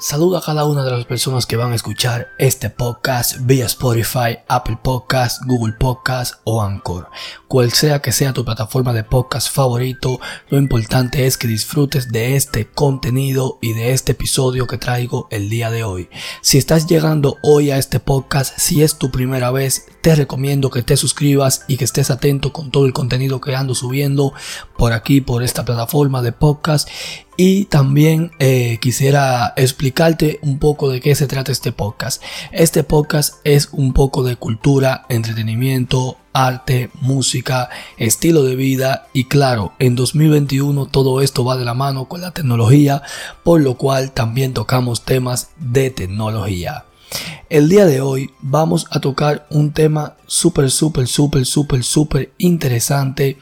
Saludo a cada una de las personas que van a escuchar este podcast vía Spotify, Apple Podcast, Google Podcast o Anchor. Cual sea que sea tu plataforma de podcast favorito, lo importante es que disfrutes de este contenido y de este episodio que traigo el día de hoy. Si estás llegando hoy a este podcast, si es tu primera vez, te recomiendo que te suscribas y que estés atento con todo el contenido que ando subiendo por aquí, por esta plataforma de podcast y también eh, quisiera explicarte un poco de qué se trata este podcast. Este podcast es un poco de cultura, entretenimiento, arte, música, estilo de vida y claro, en 2021 todo esto va de la mano con la tecnología, por lo cual también tocamos temas de tecnología. El día de hoy vamos a tocar un tema súper, súper, súper, súper, súper interesante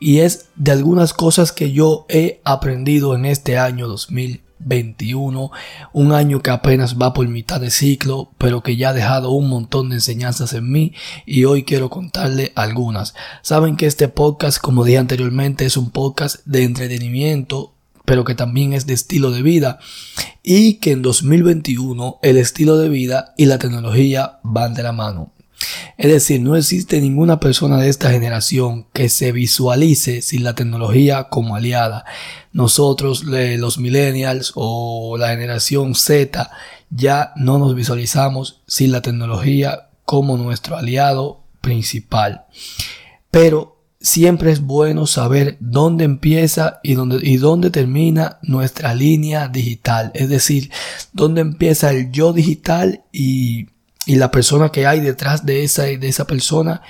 y es de algunas cosas que yo he aprendido en este año 2021, un año que apenas va por mitad de ciclo, pero que ya ha dejado un montón de enseñanzas en mí y hoy quiero contarle algunas. Saben que este podcast, como dije anteriormente, es un podcast de entretenimiento, pero que también es de estilo de vida y que en 2021 el estilo de vida y la tecnología van de la mano. Es decir, no existe ninguna persona de esta generación que se visualice sin la tecnología como aliada. Nosotros, los millennials o la generación Z, ya no nos visualizamos sin la tecnología como nuestro aliado principal. Pero siempre es bueno saber dónde empieza y dónde, y dónde termina nuestra línea digital. Es decir, dónde empieza el yo digital y y la persona que hay detrás de esa, de esa persona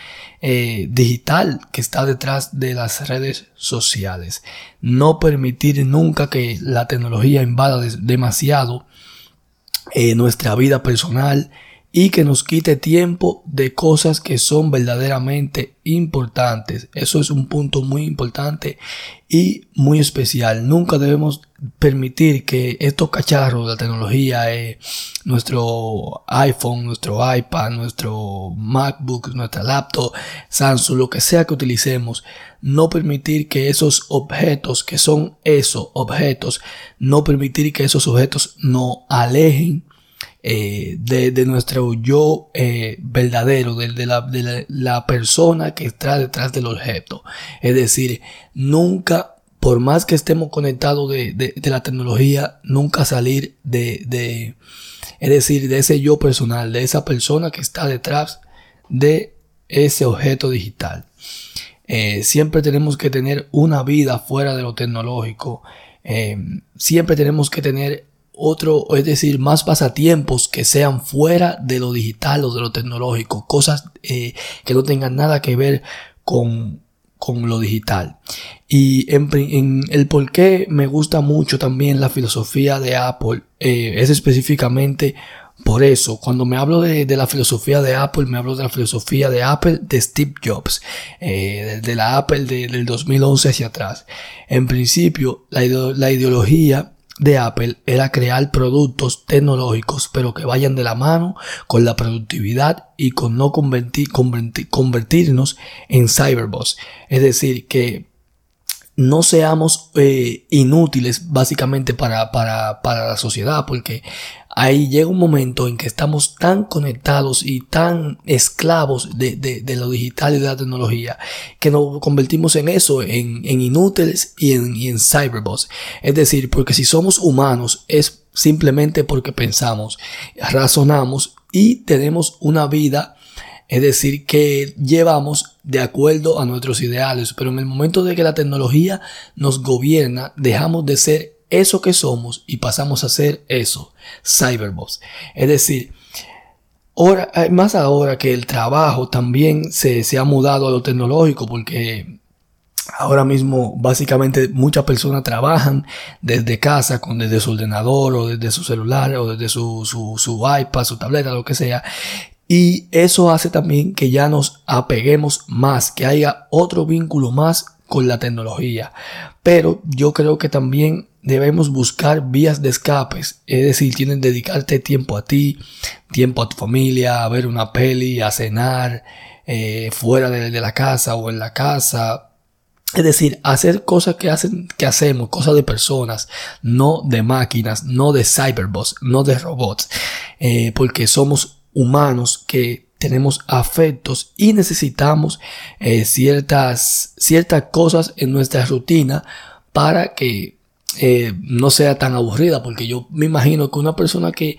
eh, digital que está detrás de las redes sociales. No permitir nunca que la tecnología invada demasiado eh, nuestra vida personal y que nos quite tiempo de cosas que son verdaderamente importantes. Eso es un punto muy importante y muy especial. Nunca debemos permitir que estos cacharros de la tecnología, eh, nuestro iPhone, nuestro iPad, nuestro MacBook, nuestra laptop, Samsung, lo que sea que utilicemos, no permitir que esos objetos, que son esos objetos, no permitir que esos objetos nos alejen eh, de, nuestro yo eh, verdadero, de, la, persona que está detrás del objeto. Es decir, nunca, por más que estemos conectados de, la tecnología, nunca salir de, es decir, de ese yo personal, de esa persona que está detrás de ese objeto digital. Eh, siempre tenemos que tener una vida fuera de lo tecnológico. siempre tenemos que tener otro, es decir, más pasatiempos que sean fuera de lo digital o de lo tecnológico, cosas eh, que no tengan nada que ver con, con lo digital. Y en, el por qué me gusta mucho también la filosofía de Apple eh, es específicamente por eso, cuando me hablo de, la filosofía de Apple, me hablo de la filosofía de Apple de Steve Jobs, eh, de, la Apple del 2011 hacia atrás. En principio, la, la ideología de Apple era crear productos tecnológicos, pero que vayan de la mano con la productividad y con no convertir, convertirnos en cyberboss. Es decir, que no seamos eh, inútiles básicamente para, para, para la sociedad, porque ahí llega un momento en que estamos tan conectados y tan esclavos de, lo digital y de la tecnología que nos convertimos en eso, en, inútiles y en, y en cyberbots. Es decir, porque si somos humanos es simplemente porque pensamos, razonamos y tenemos una vida es decir, que llevamos de acuerdo a nuestros ideales, pero en el momento de que la tecnología nos gobierna, dejamos de ser eso que somos y pasamos a ser eso, cyberbots. Es decir, ahora, eh, más ahora que el trabajo también se, se ha mudado a lo tecnológico porque Ahora mismo, básicamente, muchas personas trabajan desde casa, con desde su ordenador o desde su celular o desde su, su, su iPad, su tableta, lo que sea. Y eso hace también que ya nos apeguemos más, que haya otro vínculo más con la tecnología. Pero yo creo que también debemos buscar vías de escapes, es decir, tienes que dedicarte tiempo a ti, tiempo a tu familia, a ver una peli, a cenar, eh, fuera de, la casa o en la casa, Es decir, hacer cosas que hacen, que hacemos, cosas de personas, no de máquinas, no de cyberbots, no de robots, eh, porque somos humanos que tenemos afectos y necesitamos eh, ciertas, ciertas cosas en nuestra rutina para que eh, no sea tan aburrida, porque yo me imagino que una persona que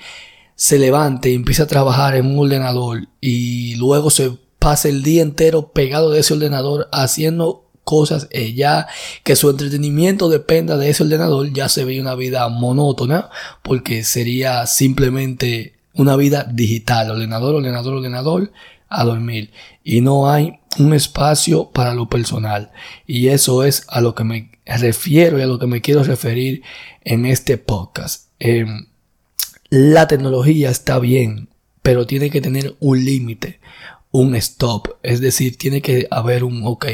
se levante y empiece a trabajar en un ordenador y luego se pase el día entero pegado de ese ordenador haciendo cosas eh, ya que su entretenimiento dependa de ese ordenador ya se ve una vida monótona porque sería simplemente una vida digital ordenador ordenador ordenador a dormir. Y no hay un espacio para lo personal. Y eso es a lo que me refiero y a lo que me quiero referir en este podcast. Em, la tecnología está bien pero tiene que tener un límite un stop. Es decir tiene que haber un ok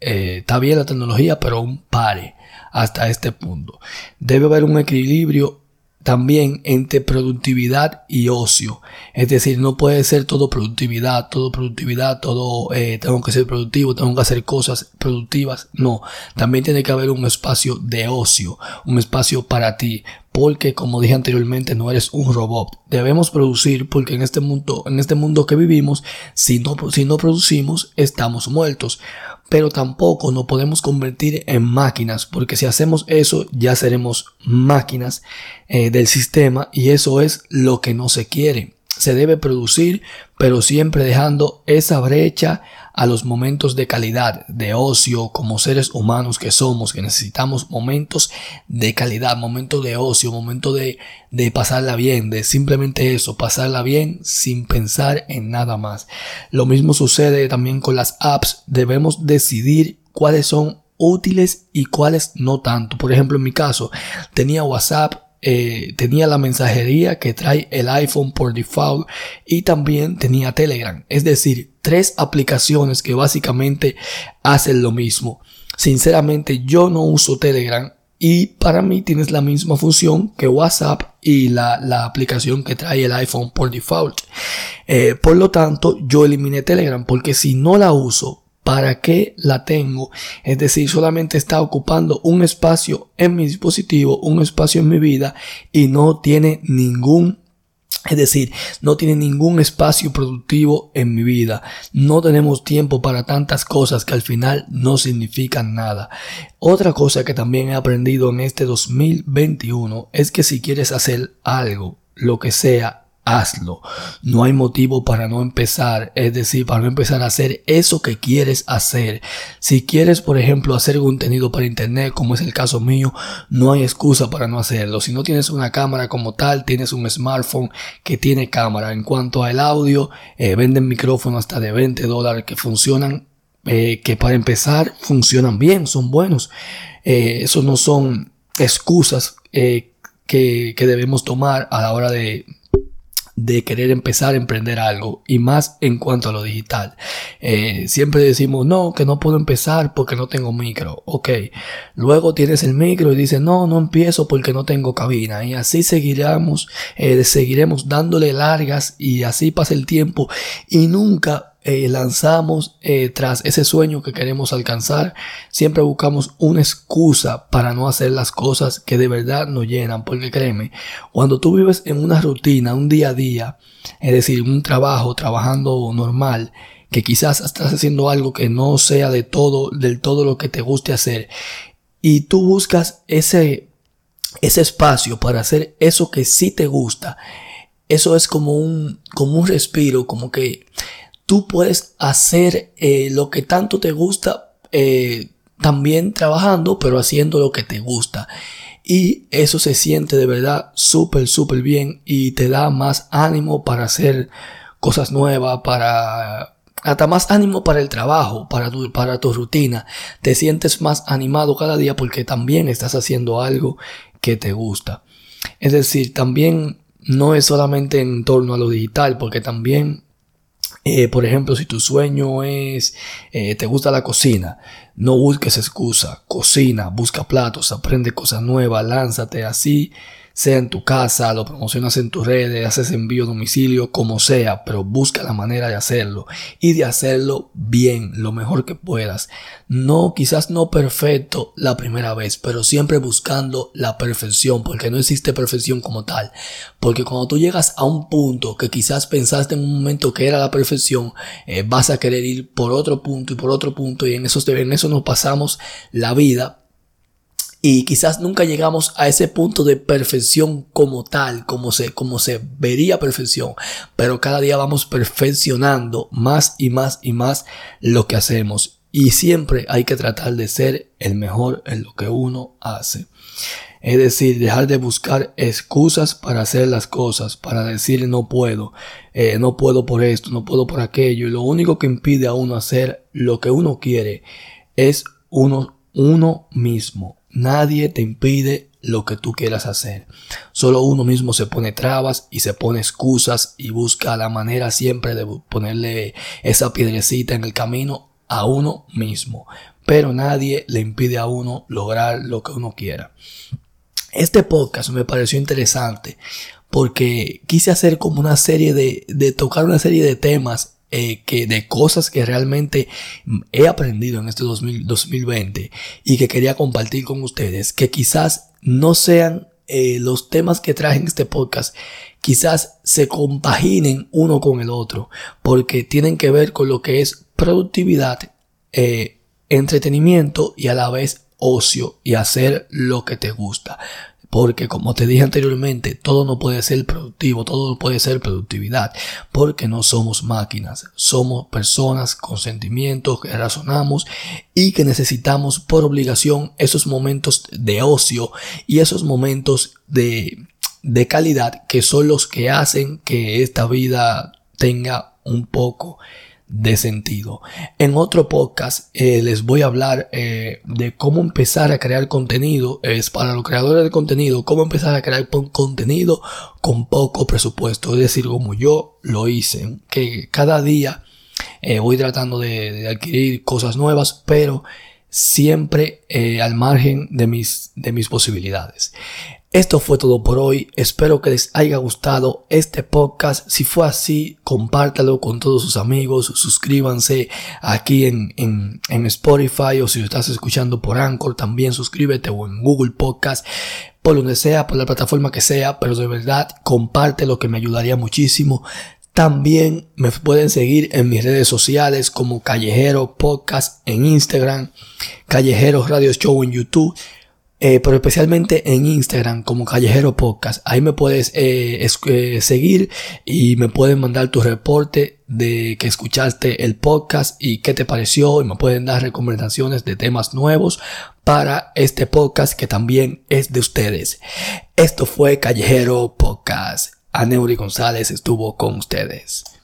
eh, está bien la tecnología, pero un pare hasta este punto. Debe haber un equilibrio también entre productividad y ocio. Es decir, no puede ser todo productividad, todo productividad, todo eh, tengo que ser productivo, tengo que hacer cosas productivas. No, también tiene que haber un espacio de ocio, un espacio para ti. Porque, como dije anteriormente, no eres un robot. Debemos producir porque en este mundo, en este mundo que vivimos, si no, si no producimos, estamos muertos pero tampoco nos podemos convertir en máquinas, porque si hacemos eso ya seremos máquinas eh, del sistema y eso es lo que no se quiere. Se debe producir, pero siempre dejando esa brecha a los momentos de calidad, de ocio, como seres humanos que somos, que necesitamos momentos de calidad, momentos de ocio, momentos de, de pasarla bien, de simplemente eso, pasarla bien sin pensar en nada más. Lo mismo sucede también con las apps, debemos decidir cuáles son útiles y cuáles no tanto. Por ejemplo, en mi caso, tenía WhatsApp eh, tenía la mensajería que trae el iPhone por default y también tenía Telegram. Es decir, tres aplicaciones que básicamente hacen lo mismo. Sinceramente yo no uso Telegram y para mí tienes la misma función que WhatsApp y la, aplicación que trae el iPhone por default. Eh, por lo tanto, yo eliminé Telegram porque si no la uso, ¿Para qué la tengo? Es decir, solamente está ocupando un espacio en mi dispositivo, un espacio en mi vida y no tiene ningún es decir, no tiene ningún espacio productivo en mi vida. No tenemos tiempo para tantas cosas que al final no significan nada. Otra cosa que también he aprendido en este 2021 es que si quieres hacer algo, lo que sea, hazlo. No hay motivo para no empezar, es decir, para no empezar a hacer eso que quieres hacer. Si quieres, por ejemplo, hacer contenido para internet, como es el caso mío, no hay excusa para no hacerlo. Si no tienes una cámara como tal, tienes un smartphone que tiene cámara. En cuanto al audio, eh, venden micrófonos hasta de 20 dólares que funcionan, eh, que para empezar funcionan bien, son buenos. Eh, esos no son excusas que, que debemos tomar a la hora de de querer empezar a emprender algo y más en cuanto a lo digital. Eh, siempre decimos, no, que no puedo empezar porque no tengo micro. Ok, luego tienes el micro y dices, no, no empiezo porque no tengo cabina. Y así seguiremos, eh, seguiremos dándole largas y así pasa el tiempo y nunca eh, lanzamos eh, tras ese sueño que queremos alcanzar, siempre buscamos una excusa para no hacer las cosas que de verdad nos llenan. Porque créeme, cuando tú vives en una rutina, un día a día, es decir, un trabajo, trabajando normal, que quizás estás haciendo algo que no sea de todo, del todo lo que te guste hacer, y tú buscas ese, ese espacio para hacer eso que sí te gusta, eso es como un, como un respiro, como que tú puedes hacer eh, lo que tanto te gusta eh, también trabajando, pero haciendo lo que te gusta. Y eso se siente de verdad súper, súper bien y te da más ánimo para hacer cosas nuevas, para... Hasta más ánimo para el trabajo, para tu, para tu rutina. Te sientes más animado cada día porque también estás haciendo algo que te gusta. Es decir, también no es solamente en torno a lo digital, porque también eh, por ejemplo, si tu sueño es, eh, te gusta la cocina, no busques excusa, cocina, busca platos, aprende cosas nuevas, lánzate así. Sea en tu casa, lo promocionas en tus redes, haces envío a domicilio, como sea, pero busca la manera de hacerlo y de hacerlo bien, lo mejor que puedas. No, quizás no perfecto la primera vez, pero siempre buscando la perfección, porque no existe perfección como tal. Porque cuando tú llegas a un punto que quizás pensaste en un momento que era la perfección, eh, vas a querer ir por otro punto y por otro punto y en eso, en eso nos pasamos la vida y quizás nunca llegamos a ese punto de perfección como tal, como se, como se vería perfección, pero cada día vamos perfeccionando más y más y más lo que hacemos y siempre hay que tratar de ser el mejor en lo que uno hace. Es decir, dejar de buscar excusas para hacer las cosas, para decir no puedo, eh, no puedo por esto, no puedo por aquello. Y lo único que impide a uno hacer lo que uno quiere es uno, uno mismo. Nadie te impide lo que tú quieras hacer. Solo uno mismo se pone trabas y se pone excusas y busca la manera siempre de ponerle esa piedrecita en el camino a uno mismo. Pero nadie le impide a uno lograr lo que uno quiera. Este podcast me pareció interesante porque quise hacer como una serie de, de tocar una serie de temas eh, que de cosas que realmente he aprendido en este 2020 y que quería compartir con ustedes, que quizás no sean eh, los temas que traje en este podcast, quizás se compaginen uno con el otro, porque tienen que ver con lo que es productividad, eh, entretenimiento y a la vez ocio y hacer lo que te gusta. Porque como te dije anteriormente, todo no puede ser productivo, todo no puede ser productividad, porque no somos máquinas, somos personas con sentimientos que razonamos y que necesitamos por obligación esos momentos de ocio y esos momentos de, de calidad que son los que hacen que esta vida tenga un poco de sentido. En otro podcast eh, les voy a hablar eh, de cómo empezar a crear contenido. Es para los creadores de contenido, cómo empezar a crear contenido con poco presupuesto. Es decir, como yo lo hice. Que cada día eh, voy tratando de, adquirir cosas nuevas, pero siempre al margen de mis, de mis posibilidades. Esto fue todo por hoy. Espero que les haya gustado este podcast. Si fue así, compártalo con todos sus amigos. Suscríbanse aquí en, en, Spotify o si estás escuchando por Anchor, también suscríbete o en Google Podcast por donde sea, por la plataforma que sea, pero de verdad comparte lo que me ayudaría muchísimo. También me pueden seguir en mis redes sociales como Callejero Podcast en Instagram, Callejero Radio Show en YouTube eh, pero especialmente en Instagram como Callejero Podcast. Ahí me puedes eh, eh, seguir y me pueden mandar tu reporte de que escuchaste el podcast y qué te pareció y me pueden dar recomendaciones de temas nuevos para este podcast que también es de ustedes. Esto fue Callejero Podcast. Aneuri González estuvo con ustedes.